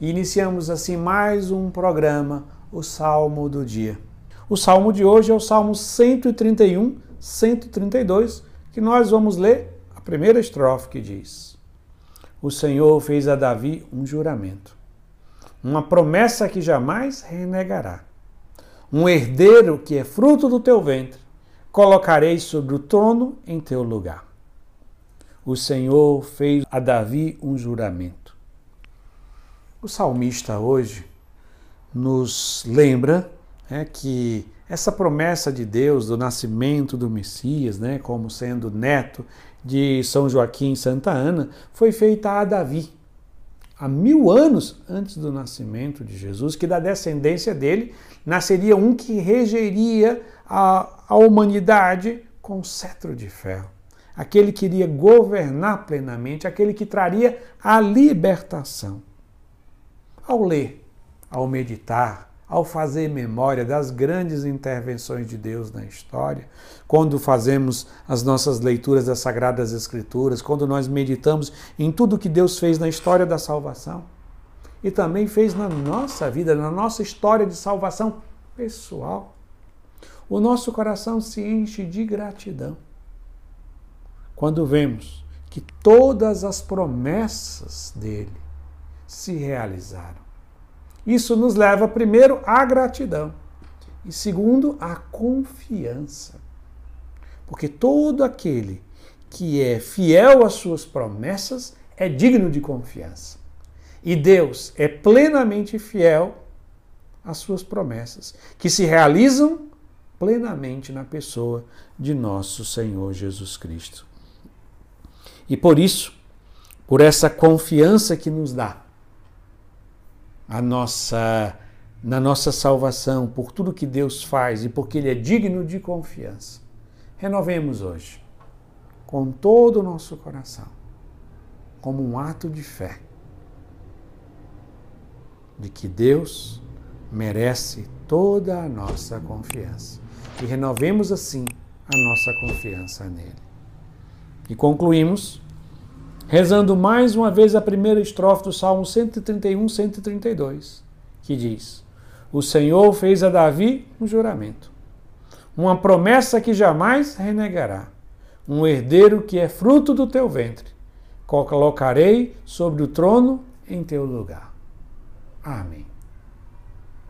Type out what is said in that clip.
e iniciamos assim mais um programa, o Salmo do Dia. O salmo de hoje é o Salmo 131, 132, que nós vamos ler a primeira estrofe que diz: O Senhor fez a Davi um juramento, uma promessa que jamais renegará. Um herdeiro que é fruto do teu ventre, colocarei sobre o trono em teu lugar. O Senhor fez a Davi um juramento. O salmista hoje nos lembra é que essa promessa de Deus do nascimento do Messias, né, como sendo neto de São Joaquim e Santa Ana, foi feita a Davi, há mil anos antes do nascimento de Jesus, que da descendência dele nasceria um que regeria a, a humanidade com cetro de ferro. Aquele que iria governar plenamente, aquele que traria a libertação. Ao ler, ao meditar, ao fazer memória das grandes intervenções de Deus na história, quando fazemos as nossas leituras das Sagradas Escrituras, quando nós meditamos em tudo que Deus fez na história da salvação e também fez na nossa vida, na nossa história de salvação pessoal, o nosso coração se enche de gratidão quando vemos que todas as promessas dele se realizaram isso nos leva, primeiro, à gratidão e, segundo, à confiança. Porque todo aquele que é fiel às suas promessas é digno de confiança. E Deus é plenamente fiel às suas promessas, que se realizam plenamente na pessoa de nosso Senhor Jesus Cristo. E por isso, por essa confiança que nos dá, a nossa na nossa salvação, por tudo que Deus faz e porque Ele é digno de confiança. Renovemos hoje, com todo o nosso coração, como um ato de fé, de que Deus merece toda a nossa confiança. E renovemos assim a nossa confiança nele. E concluímos rezando mais uma vez a primeira estrofe do Salmo 131, 132, que diz: O Senhor fez a Davi um juramento, uma promessa que jamais renegará, um herdeiro que é fruto do teu ventre. Colocarei sobre o trono em teu lugar. Amém.